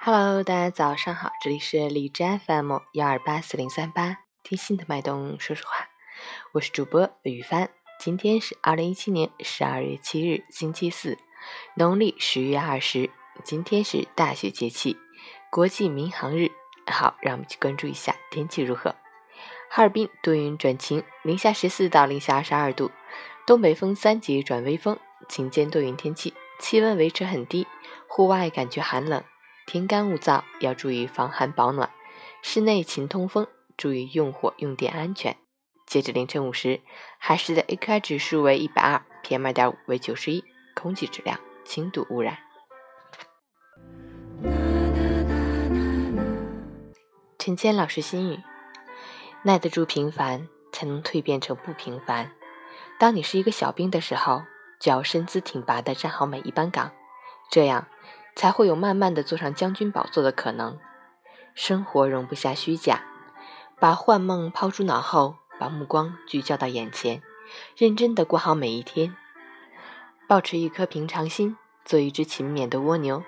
Hello，大家早上好，这里是荔枝 FM 幺二八四零三八，听心的脉动说说话，我是主播雨帆。今天是二零一七年十二月七日，星期四，农历十月二十。今天是大雪节气，国际民航日。好，让我们去关注一下天气如何。哈尔滨多云转晴，零下十四到零下二十二度，东北风三级转微风，晴间多云天气，气温维持很低，户外感觉寒冷。天干物燥，要注意防寒保暖。室内勤通风，注意用火用电安全。截至凌晨五时，海市的 AQI 指数为一百二，PM 二点五为九十一，空气质量轻度污染。陈谦老师心语：耐得住平凡，才能蜕变成不平凡。当你是一个小兵的时候，就要身姿挺拔地站好每一班岗，这样。才会有慢慢的坐上将军宝座的可能。生活容不下虚假，把幻梦抛诸脑后，把目光聚焦到眼前，认真的过好每一天。保持一颗平常心，做一只勤勉的蜗牛，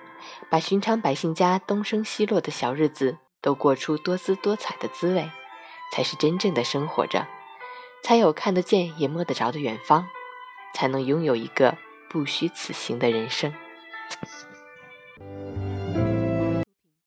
把寻常百姓家东升西落的小日子都过出多姿多彩的滋味，才是真正的生活着，才有看得见也摸得着的远方，才能拥有一个不虚此行的人生。